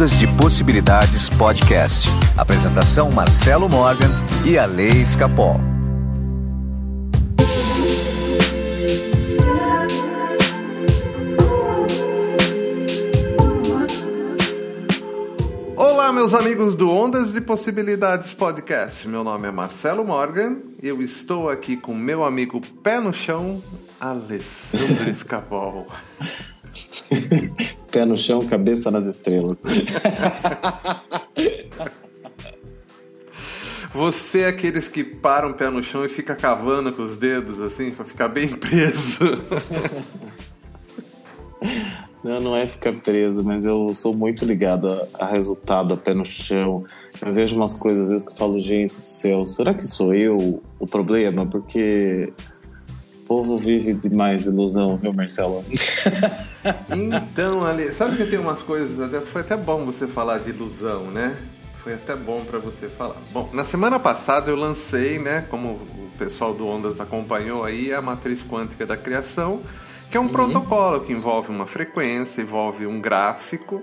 Ondas de Possibilidades Podcast. Apresentação Marcelo Morgan e a Lei Escapol. Olá, meus amigos do Ondas de Possibilidades Podcast. Meu nome é Marcelo Morgan e eu estou aqui com meu amigo pé no chão, Alessandro Escapol. Pé no chão, cabeça nas estrelas. Você é aqueles que param o pé no chão e fica cavando com os dedos, assim, pra ficar bem preso. Não, não é ficar preso, mas eu sou muito ligado a, a, resultado, a pé no chão. Eu vejo umas coisas às vezes que eu falo, gente do céu, será que sou eu o problema? Porque povo vive demais de ilusão, viu, Marcelo? então, Ali, sabe que tem umas coisas, foi até bom você falar de ilusão, né? Foi até bom para você falar. Bom, na semana passada eu lancei, né, como o pessoal do Ondas acompanhou aí, a matriz quântica da criação que é um uhum. protocolo que envolve uma frequência, envolve um gráfico,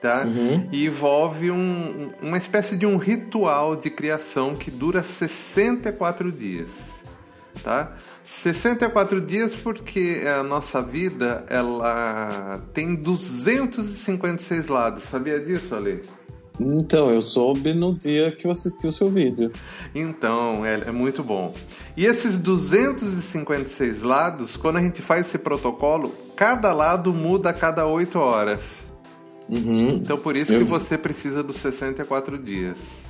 tá? Uhum. E envolve um, uma espécie de um ritual de criação que dura 64 dias, tá? 64 dias porque a nossa vida ela tem 256 lados. Sabia disso, Ale? Então, eu soube no dia que eu assisti o seu vídeo. Então, é, é, muito bom. E esses 256 lados, quando a gente faz esse protocolo, cada lado muda a cada 8 horas. Uhum. Então, por isso eu... que você precisa dos 64 dias.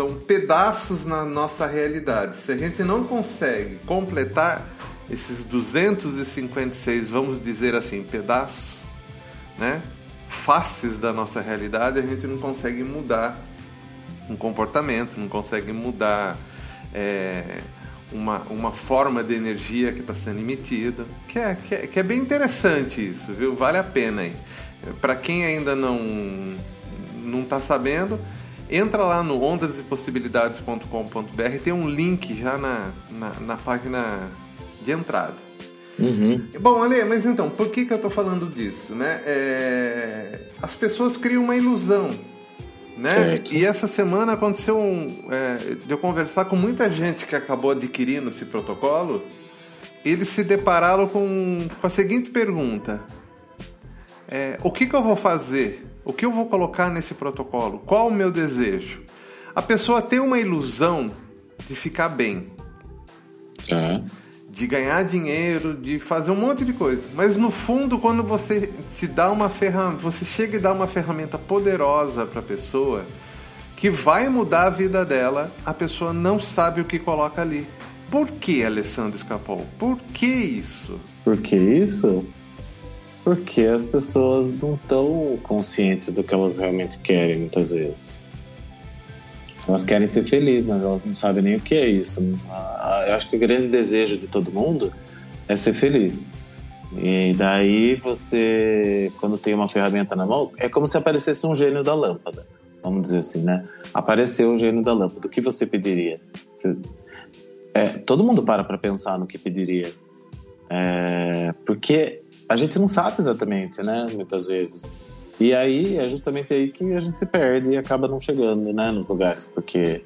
São pedaços na nossa realidade. Se a gente não consegue completar esses 256, vamos dizer assim, pedaços, né? faces da nossa realidade, a gente não consegue mudar um comportamento, não consegue mudar é, uma, uma forma de energia que está sendo emitida, que é, que é, que, é, bem interessante isso, viu? Vale a pena aí. Para quem ainda não não está sabendo, entra lá no ondasdepossibilidades.com.br, tem um link já na, na, na página de entrada. Uhum. Bom, Ale, mas então, por que, que eu estou falando disso? Né? É... As pessoas criam uma ilusão. Né? Certo. E essa semana aconteceu um, é, de eu conversar com muita gente que acabou adquirindo esse protocolo. Eles se depararam com, com a seguinte pergunta: é, O que, que eu vou fazer? O que eu vou colocar nesse protocolo? Qual o meu desejo? A pessoa tem uma ilusão de ficar bem. Uhum de ganhar dinheiro, de fazer um monte de coisa. Mas no fundo, quando você se dá uma ferramenta, você chega e dá uma ferramenta poderosa para a pessoa que vai mudar a vida dela, a pessoa não sabe o que coloca ali. Por que, Alessandro Escapol? Por que isso? Por que isso? Porque as pessoas não estão conscientes do que elas realmente querem, muitas vezes. Elas querem ser felizes, mas elas não sabem nem o que é isso. Eu acho que o grande desejo de todo mundo é ser feliz. E daí você, quando tem uma ferramenta na mão, é como se aparecesse um gênio da lâmpada, vamos dizer assim, né? Apareceu o gênio da lâmpada. O que você pediria? Você, é, todo mundo para para pensar no que pediria. É, porque a gente não sabe exatamente, né? Muitas vezes. E aí é justamente aí que a gente se perde e acaba não chegando, né, nos lugares, porque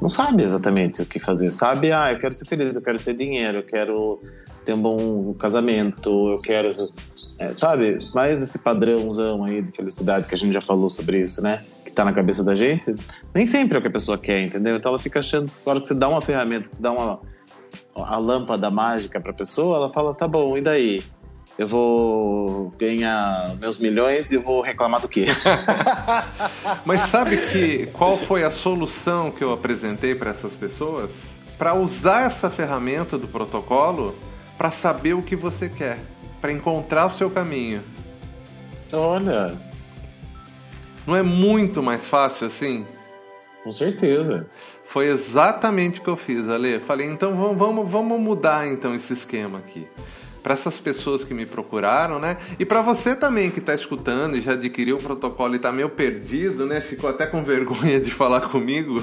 não sabe exatamente o que fazer. Sabe, ah, eu quero ser feliz, eu quero ter dinheiro, eu quero ter um bom casamento, eu quero, é, sabe? Mas esse padrãozão aí de felicidade que a gente já falou sobre isso, né? Que tá na cabeça da gente, nem sempre é o que a pessoa quer, entendeu? Então ela fica achando, agora que você dá uma ferramenta, você dá uma a lâmpada mágica para a pessoa, ela fala, tá bom, e daí? Eu vou ganhar meus milhões e vou reclamar do quê? Mas sabe que qual foi a solução que eu apresentei para essas pessoas? Para usar essa ferramenta do protocolo para saber o que você quer, para encontrar o seu caminho. Olha, não é muito mais fácil assim? Com certeza. Foi exatamente o que eu fiz, Ale. Falei, então vamos, vamos, vamos mudar então esse esquema aqui para essas pessoas que me procuraram, né? E para você também que está escutando e já adquiriu o protocolo e está meio perdido, né? Ficou até com vergonha de falar comigo,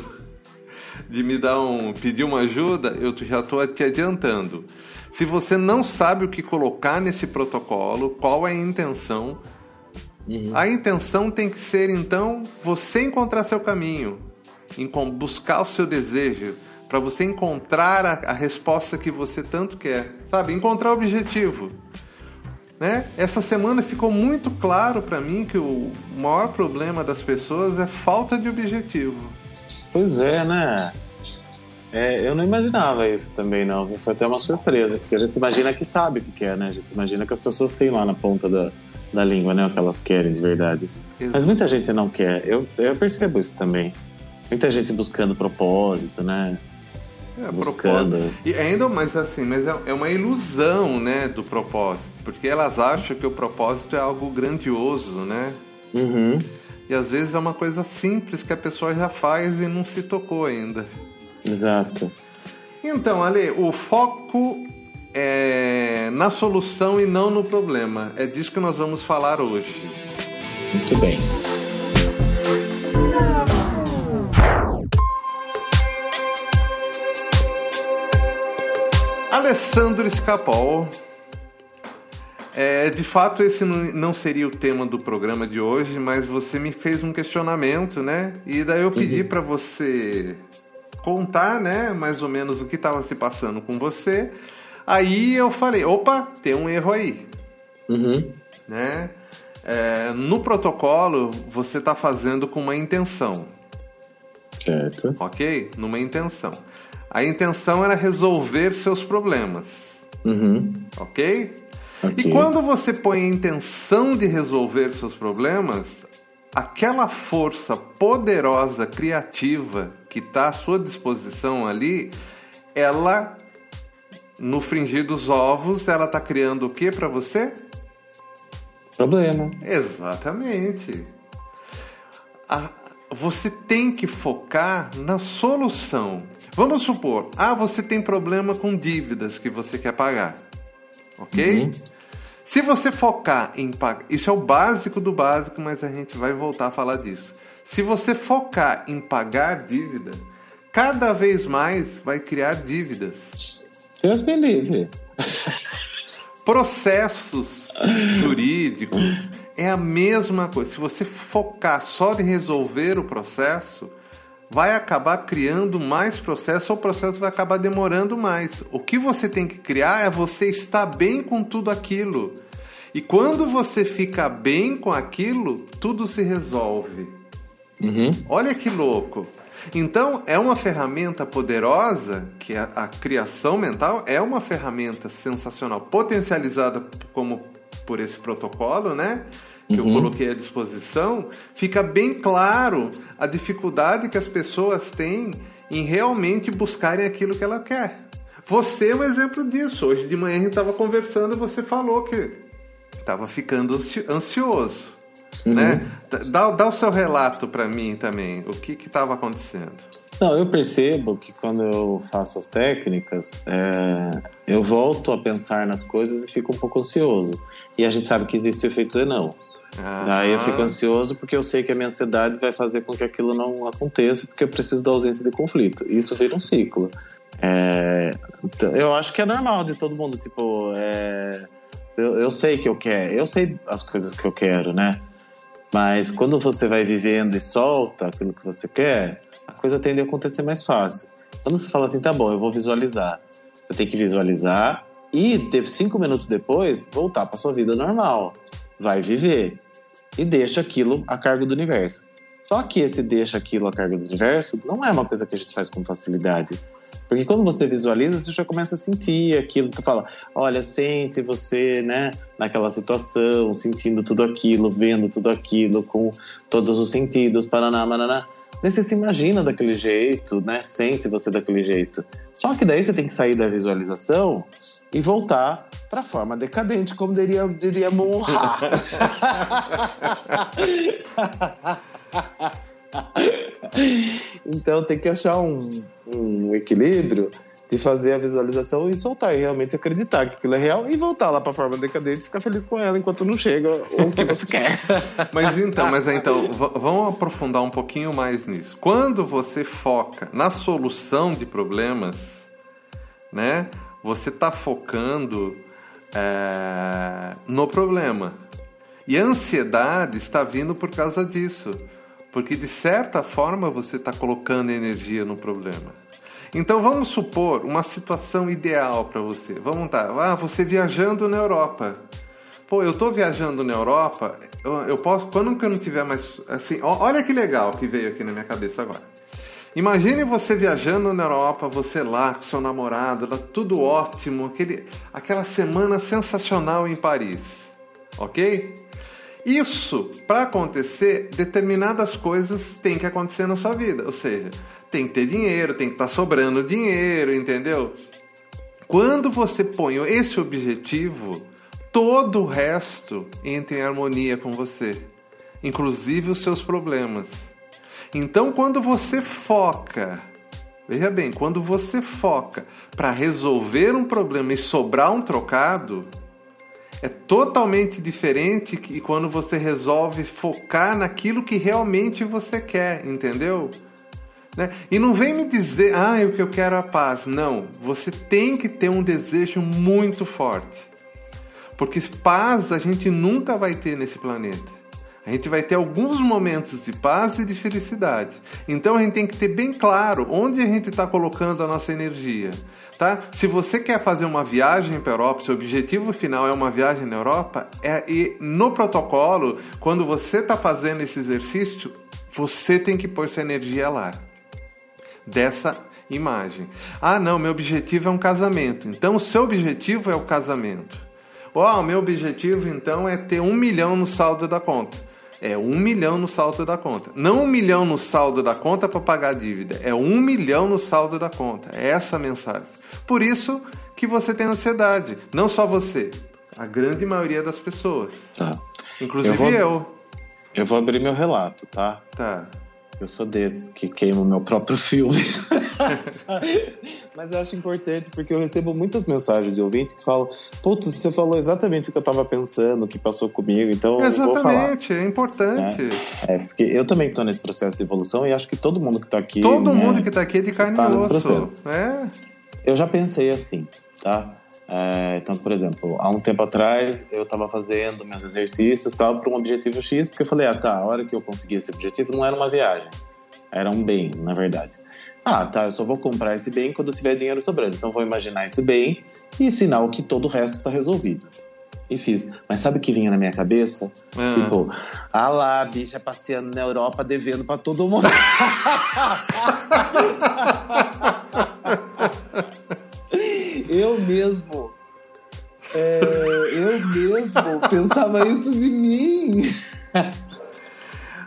de me dar um, pedir uma ajuda, eu já estou te adiantando. Se você não sabe o que colocar nesse protocolo, qual é a intenção, Uhum. A intenção tem que ser, então, você encontrar seu caminho, buscar o seu desejo, para você encontrar a, a, resposta que você tanto quer, sabe? Encontrar o objetivo. Né? Essa semana ficou muito claro para mim que o maior problema das pessoas é falta de objetivo. Pois é, né? É, eu não imaginava isso também, não. Foi até uma surpresa, porque a gente imagina que sabe o que é, né? A gente imagina que as pessoas têm lá na ponta da, da língua, né? O que elas querem de verdade. Exato. Mas muita gente não quer. Eu, eu percebo isso também. Muita gente buscando propósito, né? É, buscando. Propósito. E ainda, mas assim, mas é, é uma ilusão, né, do propósito. Porque elas acham que o propósito é algo grandioso, né? Uhum. E às vezes é uma coisa simples que a pessoa já faz e não se tocou ainda. Exato. Então, Ale, o foco é na solução e não no problema. É disso que nós vamos falar hoje. Muito bem. Alessandro Scapol. É, de fato, esse não seria o tema do programa de hoje, mas você me fez um questionamento, né? E daí eu pedi uhum. para você contar, né, mais ou menos o que estava se passando com você. Aí eu falei, opa, tem um erro aí, uhum. né? É, no protocolo você está fazendo com uma intenção, certo? Ok, numa intenção. A intenção era resolver seus problemas, uhum. ok? Okay. E quando você põe a intenção de resolver seus problemas, aquela força poderosa, criativa que está à sua disposição ali, ela, no fringir dos ovos, ela está criando o que para você? Problema. Exatamente. A, você tem que focar na solução. Vamos supor, ah, você tem problema com dívidas que você quer pagar, ok? Uhum. Se você focar em pagar, isso é o básico do básico, mas a gente vai voltar a falar disso. Se você focar em pagar dívida, cada vez mais vai criar dívidas. Deus me livre. Processos jurídicos é a mesma coisa. Se você focar só em resolver o processo, vai acabar criando mais processo ou o processo vai acabar demorando mais. O que você tem que criar é você estar bem com tudo aquilo. E quando você fica bem com aquilo, tudo se resolve. Uhum. Olha que louco. Então, é uma ferramenta poderosa, que a, a, criação mental é uma ferramenta sensacional, potencializada como por esse protocolo, né? Que uhum. eu coloquei à disposição, fica bem claro a dificuldade que as pessoas têm em realmente buscarem aquilo que ela quer. Você é um exemplo disso. Hoje de manhã a gente estava conversando e você falou que estava ficando ansioso. Uhum. Né? Dá, dá o seu relato para mim também. O que estava acontecendo? Não, eu percebo que quando eu faço as técnicas, é, eu volto a pensar nas coisas e fico um pouco ansioso. E a gente sabe que existe o efeito Zenão. Daí eu fico ansioso porque eu sei que a minha ansiedade vai fazer com que aquilo não aconteça, porque eu preciso da ausência de conflito. Isso vira um ciclo. É, então, eu acho que é normal de todo mundo, tipo, é, eu, eu sei que eu quero, eu sei as coisas que eu quero, né? Mas quando você vai vivendo e solta aquilo que você quer, a coisa tende a acontecer mais fácil. Quando você fala assim, tá bom, eu vou visualizar. Você tem que visualizar e cinco minutos depois voltar para sua vida normal vai viver e deixa aquilo a cargo do universo. Só que esse deixa aquilo a cargo do universo não é uma coisa que a gente faz com facilidade. Porque quando você visualiza, você já começa a sentir aquilo. Tu fala, olha, sente você, né, naquela situação, sentindo tudo aquilo, vendo tudo aquilo, com todos os sentidos, paraná. Daí você se imagina daquele jeito, né, sente você daquele jeito. Só que daí você tem que sair da visualização e voltar para a forma decadente, como diria, diria Monra. então tem que achar um, um equilíbrio de fazer a visualização e soltar e realmente acreditar que aquilo é real e voltar lá para a forma decadente e ficar feliz com ela enquanto não chega o que você quer. Mas então, mas então, vamos aprofundar um pouquinho mais nisso. Quando você foca na solução de problemas, né? Você está focando é, no problema. E a ansiedade está vindo por causa disso, porque de certa forma você está colocando energia no problema. Então vamos supor uma situação ideal para você. Vamos tá, ah, você viajando na Europa. Pô, eu estou viajando na Europa, eu, posso, quando que eu não tiver mais, assim, olha que legal que veio aqui na minha cabeça agora. Imagine você viajando na Europa, você lá com seu namorado, lá, tudo ótimo, aquele, aquela semana sensacional em Paris, ok? Isso, para acontecer, determinadas coisas têm que acontecer na sua vida, ou seja, tem que ter dinheiro, tem que estar tá sobrando dinheiro, entendeu? Quando você põe esse objetivo, todo o resto entra em harmonia com você, inclusive os seus problemas. Então, quando você foca, veja bem, quando você foca para resolver um problema e sobrar um trocado, é totalmente diferente que quando você resolve focar naquilo que realmente você quer, entendeu? Né? E não vem me dizer, ah, o que eu quero é a paz. Não, você tem que ter um desejo muito forte. Porque paz a gente nunca vai ter nesse planeta. A gente vai ter alguns momentos de paz e de felicidade. Então a gente tem que ter bem claro onde a gente está colocando a nossa energia. Tá? Se você quer fazer uma viagem para a Europa, seu objetivo final é uma viagem na Europa, é, e no protocolo, quando você está fazendo esse exercício, você tem que pôr sua energia lá. Dessa imagem. Ah, não, meu objetivo é um casamento. Então o seu objetivo é o casamento. Oh, o meu objetivo então é ter um milhão no saldo da conta é um milhão no saldo da conta. Não um milhão no saldo da conta para pagar a dívida, é um milhão no saldo da conta. É essa a mensagem. Por isso que você tem ansiedade. Não só você, a grande maioria das pessoas. Tá. Inclusive eu. Vou, eu. eu vou abrir meu relato, tá? Tá. Eu sou desses que queima o meu próprio filme. Mas eu acho importante porque eu recebo muitas mensagens de ouvintes que falam: Putz, você falou exatamente o que eu estava pensando, o que passou comigo, então. Exatamente, é importante. É, é, porque eu também estou nesse processo de evolução e acho que todo mundo que está aqui. Todo né, mundo que está aqui é de carne e osso. É. Eu já pensei assim, tá? É, então, por exemplo, há um tempo atrás eu estava fazendo meus exercícios para um objetivo X, porque eu falei, ah tá, a hora que eu consegui esse objetivo não era uma viagem, era um bem, na verdade. Ah, tá, eu só vou comprar esse bem quando tiver dinheiro sobrando. Então vou imaginar esse bem e sinal que todo o resto está resolvido. E fiz. Mas sabe o que vinha na minha cabeça? Ah. Tipo, ah lá, bicha passeando na Europa devendo para todo mundo. eu mesmo. É, eu mesmo pensava isso de mim.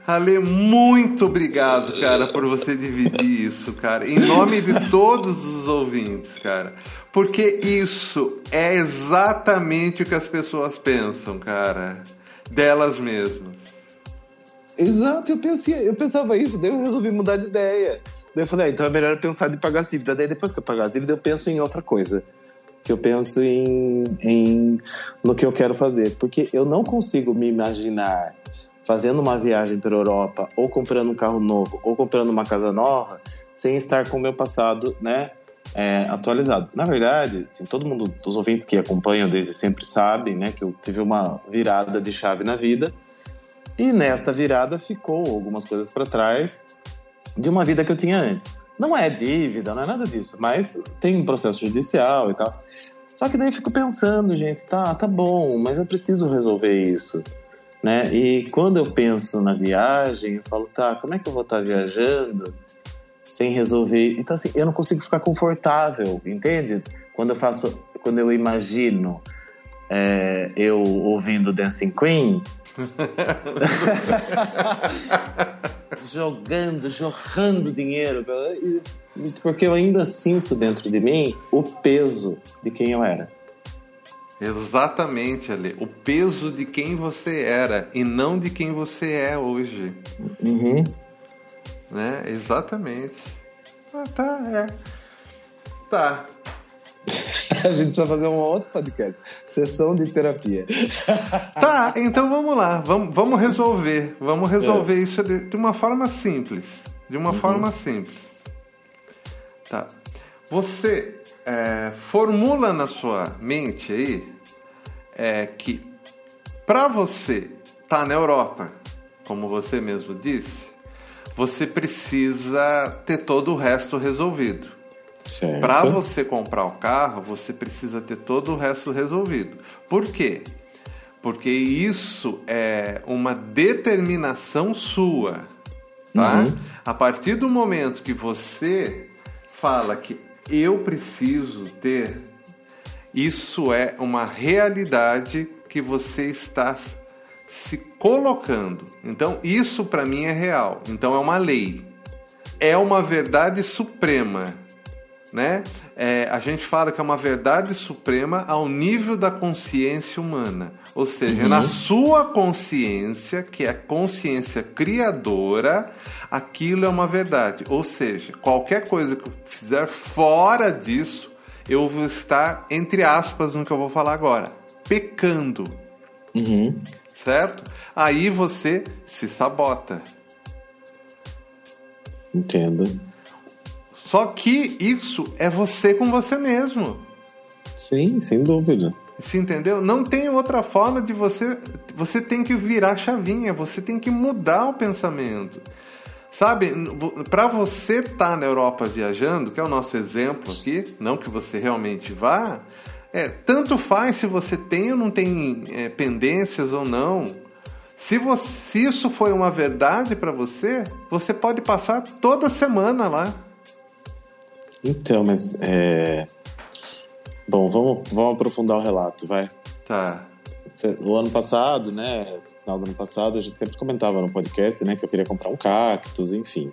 Ale, muito obrigado, cara, por você dividir isso, cara. Em nome de todos os ouvintes, cara. Porque isso é exatamente o que as pessoas pensam, cara. Delas mesmas. Exato, eu, pensei, eu pensava isso, daí eu resolvi mudar de ideia. Daí eu falei, ah, então é melhor pensar em pagar as dívidas. Daí depois que eu pagar as dívidas, eu penso em outra coisa. Que eu penso em, em no que eu quero fazer. Porque eu não consigo me imaginar fazendo uma viagem para a Europa, ou comprando um carro novo, ou comprando uma casa nova, sem estar com o meu passado, né? É, atualizado. Na verdade, assim, todo mundo, os ouvintes que acompanham desde sempre sabem, né, que eu tive uma virada de chave na vida e nesta virada ficou algumas coisas para trás de uma vida que eu tinha antes. Não é dívida, não é nada disso, mas tem um processo judicial e tal. Só que daí fico pensando, gente, tá, tá bom, mas eu preciso resolver isso. Né? E quando eu penso na viagem, eu falo, tá, como é que eu vou estar viajando sem resolver? Então, assim, eu não consigo ficar confortável, entende? Quando eu faço, quando eu imagino é, eu ouvindo Dancing Queen, jogando, jorrando dinheiro, porque eu ainda sinto dentro de mim o peso de quem eu era. Exatamente, Ale. O peso de quem você era e não de quem você é hoje. Uhum. Né? Exatamente. Ah, tá, é. Tá. A gente precisa fazer um outro podcast. Sessão de terapia. Tá, então vamos lá. Vamos, vamos resolver. Vamos resolver é. isso de, de, uma forma simples. De uma uhum. forma simples. Tá. Você é, formula na sua mente aí é, que para você está na Europa, como você mesmo disse, você precisa ter todo o resto resolvido. Para você comprar o carro, você precisa ter todo o resto resolvido. Por quê? Porque isso é uma determinação sua, tá? Uhum. A partir do momento que você fala que eu preciso ter, isso é uma realidade que você está se colocando. Então, isso para mim é real. Então, é uma lei. É uma verdade suprema né? É, a gente fala que é uma verdade suprema ao nível da consciência humana. Ou seja, uhum. na sua consciência, que é a consciência criadora, aquilo é uma verdade. Ou seja, qualquer coisa que eu fizer fora disso, eu vou estar, entre aspas, no que eu vou falar agora, pecando. Uhum. Certo? Aí você se sabota. Entendo. Só que isso é você com você mesmo. Sim, sem dúvida. Você entendeu? Não tem outra forma de você. Você tem que virar chavinha, você tem que mudar o pensamento. Sabe, para você estar tá na Europa viajando, que é o nosso exemplo aqui, não que você realmente vá, é, tanto faz se você tem ou não tem é, pendências ou não. Se, você, se isso foi uma verdade para você, você pode passar toda semana lá. Então, mas é... Bom, vamos, vamos aprofundar o relato, vai. Tá. O ano passado, né? No final do ano passado, a gente sempre comentava no podcast, né? Que eu queria comprar um cactus, enfim.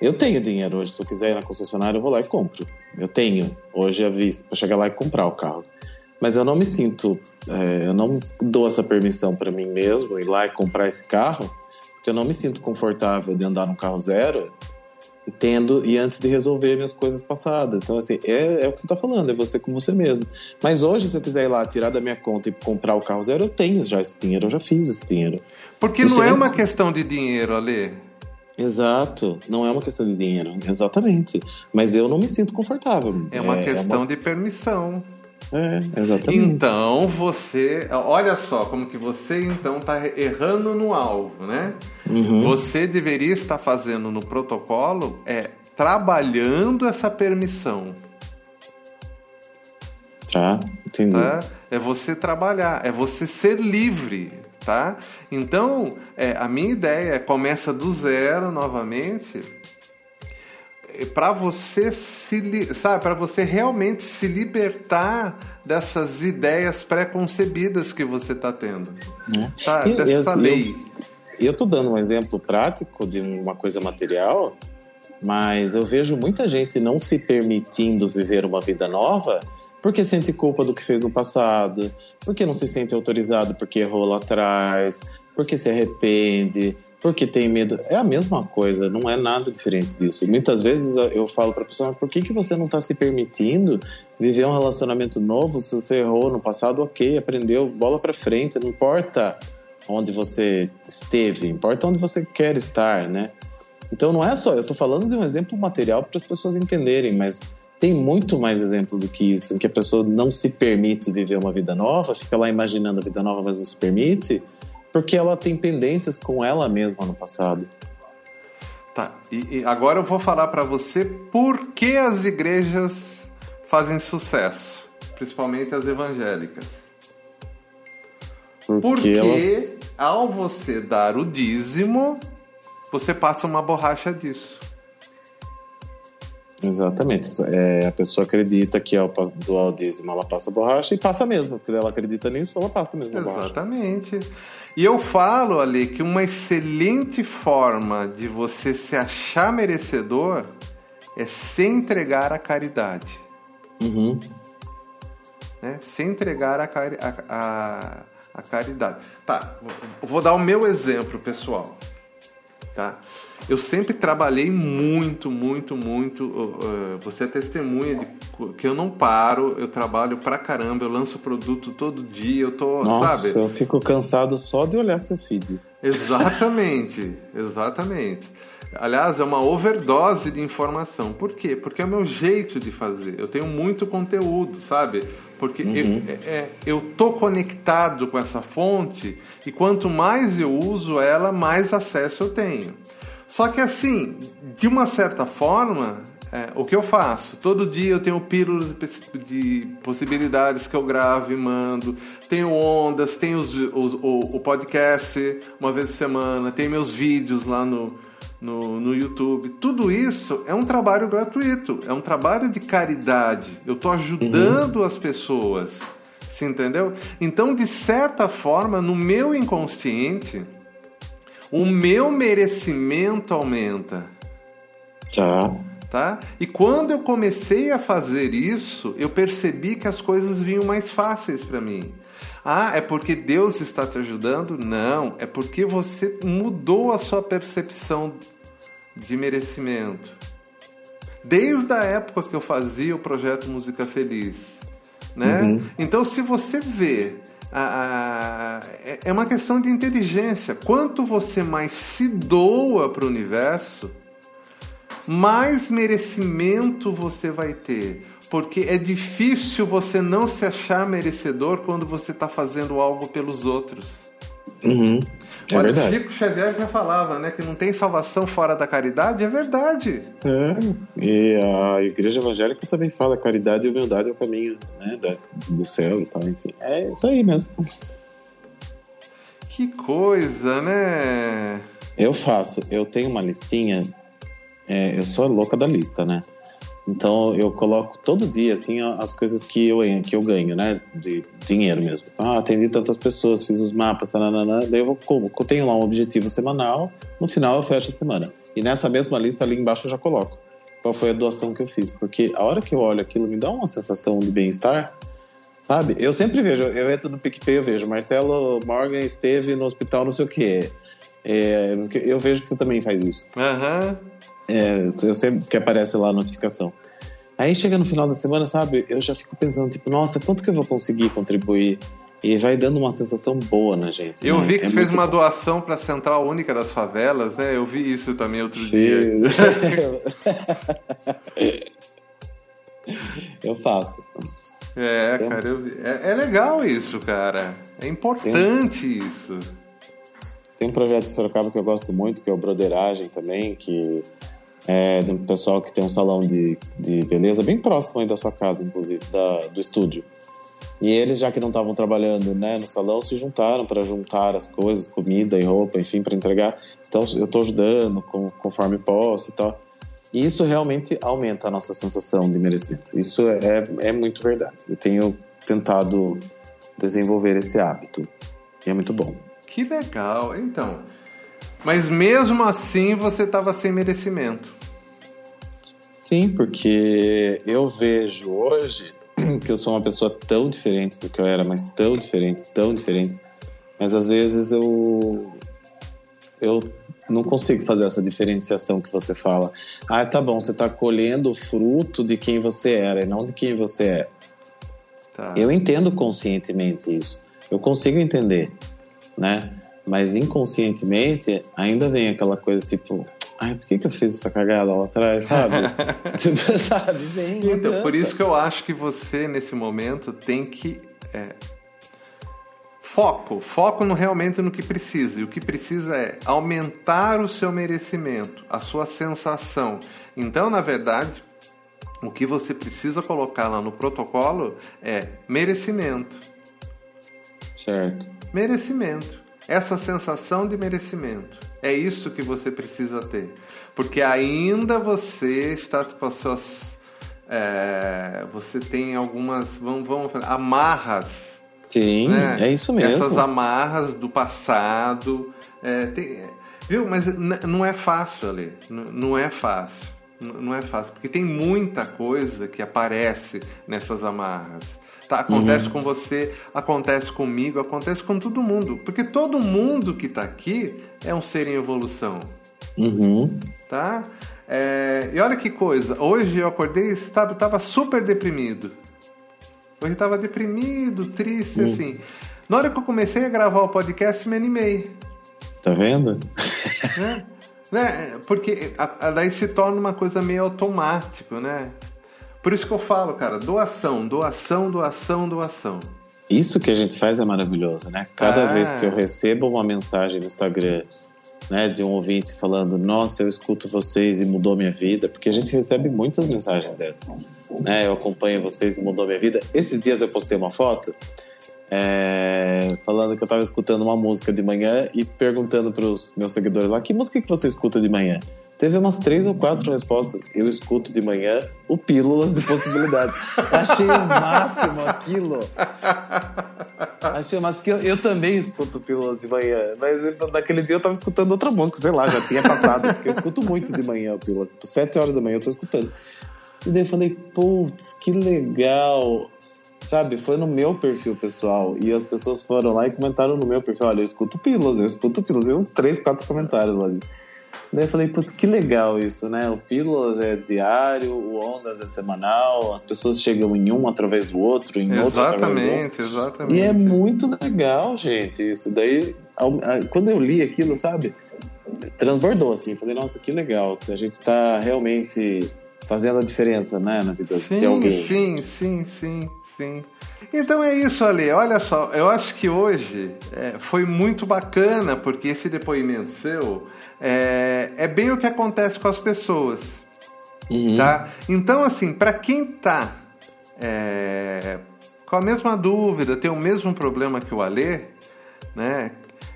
Eu tenho dinheiro hoje. Se eu quiser ir na concessionária, eu vou lá e compro. Eu tenho hoje a vista para chegar lá e comprar o carro. Mas eu não me sinto, é, eu não dou essa permissão para mim mesmo ir lá e comprar esse carro, porque eu não me sinto confortável de andar num carro zero tendo e antes de resolver minhas coisas passadas. Então, assim, é, é o que você está falando, é você com você mesmo. Mas hoje, se eu quiser ir lá, tirar da minha conta e comprar o carro zero, eu tenho já esse dinheiro, eu já fiz esse dinheiro. Porque não é uma questão de dinheiro, Ale. Exato, não é uma questão de dinheiro, exatamente. Mas eu não me sinto confortável. É uma é, questão é uma... de permissão. É, exatamente. Então você, olha só como que você então está errando no alvo, né? Uhum. Você deveria estar fazendo no protocolo é trabalhando essa permissão. Tá, entendi. Tá? É você trabalhar, é você ser livre, tá? Então, é, a minha ideia é começa do zero novamente para você se sabe para você realmente se libertar dessas ideias pré-concebidas que você está tendo é. tá? eu, dessa eu, lei eu estou dando um exemplo prático de uma coisa material mas eu vejo muita gente não se permitindo viver uma vida nova porque sente culpa do que fez no passado porque não se sente autorizado porque errou lá atrás porque se arrepende porque tem medo. É a mesma coisa, não é nada diferente disso. Muitas vezes eu falo para a pessoa, por que, que você não está se permitindo viver um relacionamento novo? Se você errou no passado, ok, aprendeu, bola para frente, não importa onde você esteve, importa onde você quer estar, né? Então não é só, eu estou falando de um exemplo material para as pessoas entenderem, mas tem muito mais exemplo do que isso, em que a pessoa não se permite viver uma vida nova, fica lá imaginando a vida nova, mas não se permite porque ela tem pendências com ela mesma no passado. Tá, e, e agora eu vou falar para você por que as igrejas fazem sucesso, principalmente as evangélicas. Porque, porque elas... ao você dar o dízimo, você passa uma borracha disso. Exatamente. É, a pessoa acredita que ao doar o dízimo ela passa borracha e passa mesmo, porque ela acredita nisso, ela passa mesmo Exatamente. Borracha. E eu falo ali que uma excelente forma de você se achar merecedor é se entregar à caridade. Uhum. Né? Se entregar à, cari a, a, caridade. Tá, vou dar o meu exemplo pessoal. Tá? Eu sempre trabalhei muito, muito, muito. Uh, você é testemunha de que eu não paro, eu trabalho pra caramba, eu lanço produto todo dia, eu tô, Nossa, sabe? eu fico cansado só de olhar seu feed. Exatamente, exatamente. Aliás, é uma overdose de informação. Por quê? Porque é o meu jeito de fazer. Eu tenho muito conteúdo, sabe? Porque uhum. eu, é, é, eu tô conectado com essa fonte e quanto mais eu uso ela, mais acesso eu tenho. Só que assim, de uma certa forma, é, o que eu faço? Todo dia eu tenho pílulas de possibilidades que eu gravo e mando. Tenho ondas, tenho os, os, o, o podcast uma vez por semana, tenho meus vídeos lá no, no, no YouTube. Tudo isso é um trabalho gratuito, é um trabalho de caridade. Eu estou ajudando uhum. as pessoas. Você entendeu? Então, de certa forma, no meu inconsciente, o meu merecimento aumenta. Tá. Tá? E quando eu comecei a fazer isso, eu percebi que as coisas vinham mais fáceis para mim. Ah, é porque Deus está te ajudando? Não, é porque você mudou a sua percepção de merecimento. Desde a época que eu fazia o projeto Música Feliz, né? Uhum. Então, se você vê a, a, é, é uma questão de inteligência. Quanto você mais se doa para o universo, mais merecimento você vai ter porque é difícil você não se achar merecedor quando você está fazendo algo pelos outros. Uhum. É Olha, verdade. Chico Xavier já falava, né, que não tem salvação fora da caridade, é verdade. É, e a igreja evangélica também fala caridade e humildade é o caminho, né, da, do céu e tal, enfim. É isso aí mesmo. Que coisa, né? Eu faço, eu tenho uma listinha, é, eu sou louca da lista, né? Então eu coloco todo dia assim as coisas que eu que eu ganho, né, de dinheiro mesmo. Ah, atendi tantas pessoas, fiz os mapas, tananana, daí eu vou? Eu tenho lá um objetivo semanal, no final eu fecho a semana. E nessa mesma lista ali embaixo eu já coloco qual foi a doação que eu fiz, porque a hora que eu olho aquilo me dá uma sensação de bem-estar, sabe? Eu sempre vejo, eu entro no PicPay, eu vejo Marcelo Morgan esteve no hospital não sei o quê. É, eu vejo que você também faz isso. Aham. Uhum. É, eu sempre que aparece lá a notificação. Aí chega no final da semana, sabe? Eu já fico pensando, tipo, nossa, quanto que eu vou conseguir contribuir? E vai dando uma sensação boa na gente. Eu né? vi que é você fez uma bom. doação para a Central Única das Favelas, né? Eu vi isso também outro Sim. dia. eu faço. É, cara, eu vi. É, é, legal isso, cara. É importante Tem... isso. Tem um projeto de Sorocaba que eu gosto muito, que é o Broderagem também, que é de um pessoal que tem um salão de, de beleza bem próximo aí da sua casa, inclusive, da, do estúdio. E eles, já que não estavam trabalhando né, no salão, se juntaram para juntar as coisas, comida e roupa, enfim, para entregar. Então eu estou ajudando com, conforme posso e tal. E isso realmente aumenta a nossa sensação de merecimento. Isso é, é, é muito verdade. Eu tenho tentado desenvolver esse hábito. E é muito bom. Que legal. Então, mas mesmo assim você estava sem merecimento. Sim, porque eu vejo hoje que eu sou uma pessoa tão diferente do que eu era, mas tão diferente, tão diferente. Mas às vezes eu eu não consigo fazer essa diferenciação que você fala. Ah, tá bom, você está colhendo o fruto de quem você era e não de quem você é. Tá. Eu entendo conscientemente isso. Eu consigo entender, né? Mas inconscientemente ainda vem aquela coisa tipo, ai, por que, que eu fiz essa cagada lá atrás, sabe? tipo, sabe? Vem, então, por isso que eu acho que você, nesse momento, tem que. É, foco, foco no realmente no que precisa. E o que precisa é aumentar o seu merecimento, a sua sensação. Então, na verdade, o que você precisa colocar lá no protocolo é merecimento. Certo. Merecimento essa sensação de merecimento. É isso que você precisa ter. Porque ainda você está com as suas. É, você tem algumas. Vamos, vamos falar, amarras. Sim, né? é isso mesmo. Essas amarras do passado. É, tem, viu? Mas não é fácil, Ale. Não é fácil. Não é fácil. Porque tem muita coisa que aparece nessas amarras. Tá, acontece uhum. com você, acontece comigo, acontece com todo mundo. Porque todo mundo que está aqui é um ser em evolução. Uhum. Tá? É, e olha que coisa, hoje eu acordei, sabe, eu tava super deprimido. Hoje eu tava deprimido, triste, uhum. assim. Na hora que eu comecei a gravar o podcast, me animei. Tá vendo? É, né? Porque a, a, daí se torna uma coisa meio automático, né? Por isso que eu falo, cara, doação, doação, doação, doação. Isso que a gente faz é maravilhoso, né? Cada é. vez que eu recebo uma mensagem no Instagram né, de um ouvinte falando: Nossa, eu escuto vocês e mudou minha vida, porque a gente recebe muitas mensagens dessas. Né, eu acompanho vocês e mudou minha vida. Esses dias eu postei uma foto é, falando que eu estava escutando uma música de manhã e perguntando para os meus seguidores lá: Que música que você escuta de manhã? Teve umas três ou quatro respostas. Eu escuto de manhã o Pílulas de Possibilidades. Achei o máximo aquilo. Achei mas porque eu, eu, também escuto Pílulas de manhã. Mas naquele dia eu tava escutando outra música, sei lá, já tinha passado. Porque eu escuto muito de manhã o Pílulas. Tipo, sete horas da manhã eu tô escutando. E daí eu falei, putz, que legal. Sabe, foi no meu perfil pessoal. E as pessoas foram lá e comentaram no meu perfil: olha, eu escuto Pílulas, eu escuto Pílulas. E uns três, quatro comentários lá. Daí eu falei, putz, que legal isso, né? O Pílulas é diário, o Ondas é semanal, as pessoas chegam em um através do outro, em outro através do outro. Exatamente, E é muito legal, gente, isso. Daí, quando eu li aquilo, sabe? Transbordou, assim. Falei, nossa, que legal. A gente está realmente fazendo a diferença, né, na vida sim, de alguém. Sim, sim, sim, sim. Então é isso, Ali. Olha só, eu acho que hoje é, foi muito bacana, porque esse depoimento seu é, é bem o que acontece com as pessoas. Uhum. Tá? Então, assim, para quem tá é, com a mesma dúvida, tem o mesmo problema que o Alê, né?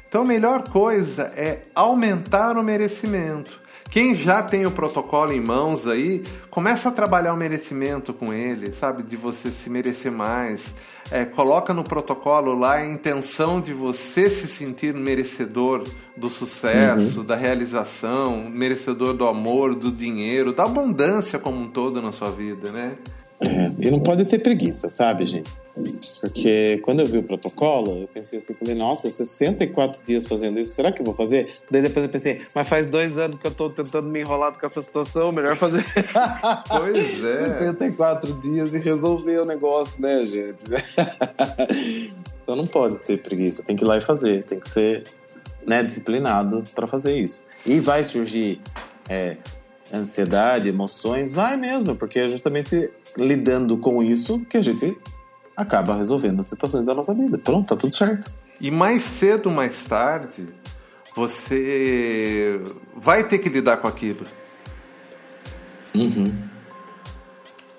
Então a melhor coisa é aumentar o merecimento. Quem já tem o protocolo em mãos aí, começa a trabalhar o merecimento com ele, sabe? De você se merecer mais. É, coloca no protocolo lá a intenção de você se sentir merecedor do sucesso, uhum. da realização, merecedor do amor, do dinheiro, da abundância como um todo na sua vida, né? É, e não pode ter preguiça, sabe, gente? Porque quando eu vi o protocolo, eu pensei assim, falei, nossa, 64 dias fazendo isso, será que eu vou fazer? Daí depois eu pensei, mas faz dois anos que eu tô tentando me enrolar com essa situação, melhor fazer. Pois é. 64 dias e resolver o negócio, né, gente? então não pode ter preguiça, tem que ir lá e fazer, tem que ser né, disciplinado para fazer isso. E vai surgir é, ansiedade, emoções, vai mesmo, porque é justamente lidando com isso que a gente acaba resolvendo as situações da nossa vida. Pronto, tá tudo certo. E mais cedo ou mais tarde, você vai ter que lidar com aquilo. Uhum.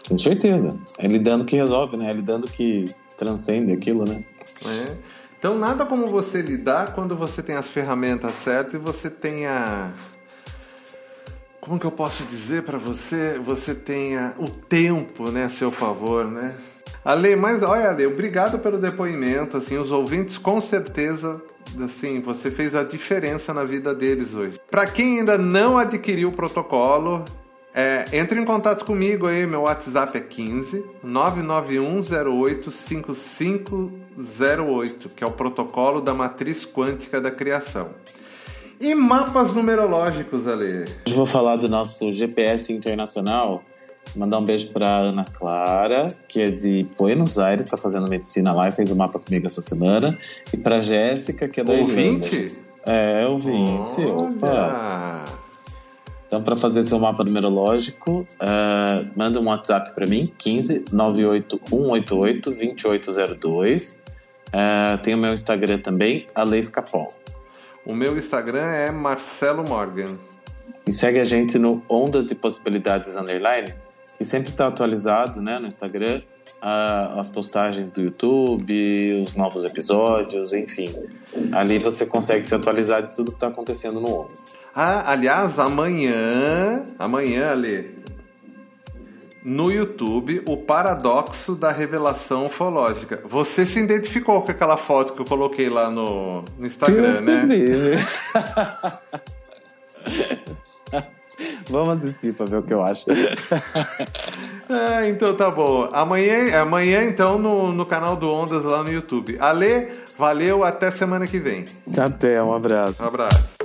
Com certeza. É lidando que resolve, né? É lidando que transcende aquilo, né? É. Então nada como você lidar quando você tem as ferramentas certas e você tem a como que eu posso dizer para você, você tenha o tempo, né, a seu favor, né? Ale, mas olha, Ale, obrigado pelo depoimento, assim, os ouvintes com certeza, assim, você fez a diferença na vida deles hoje. Para quem ainda não adquiriu o protocolo, é, entre em contato comigo aí, meu WhatsApp é 15 99108 5508, que é o protocolo da matriz quântica da criação. E mapas numerológicos, Ale? Hoje vou falar do nosso GPS internacional. Mandar um beijo para Ana Clara, que é de Buenos Aires, está fazendo medicina lá e fez o um mapa comigo essa semana. E para Jéssica, que é da Ouvinte? Irlanda. É, ouvinte. Olha. Opa! Então, para fazer seu mapa numerológico, uh, manda um WhatsApp para mim, 15 98 188 2802. Uh, tem o meu Instagram também, Aleis Capol. O meu Instagram é Marcelo Morgan. E segue a gente no Ondas de Possibilidades Underline, que sempre está atualizado né, no Instagram, as postagens do YouTube, os novos episódios, enfim. Ali você consegue se atualizar de tudo que está acontecendo no Ondas. Ah, aliás, amanhã, amanhã, Ali, no YouTube o paradoxo da revelação ufológica. Você se identificou com aquela foto que eu coloquei lá no, no Instagram, né? Vamos assistir para ver o que eu acho. ah, então tá bom. Amanhã, amanhã então, no, no canal do Ondas lá no YouTube. Ale, valeu, até semana que vem. Até, um abraço. Um abraço.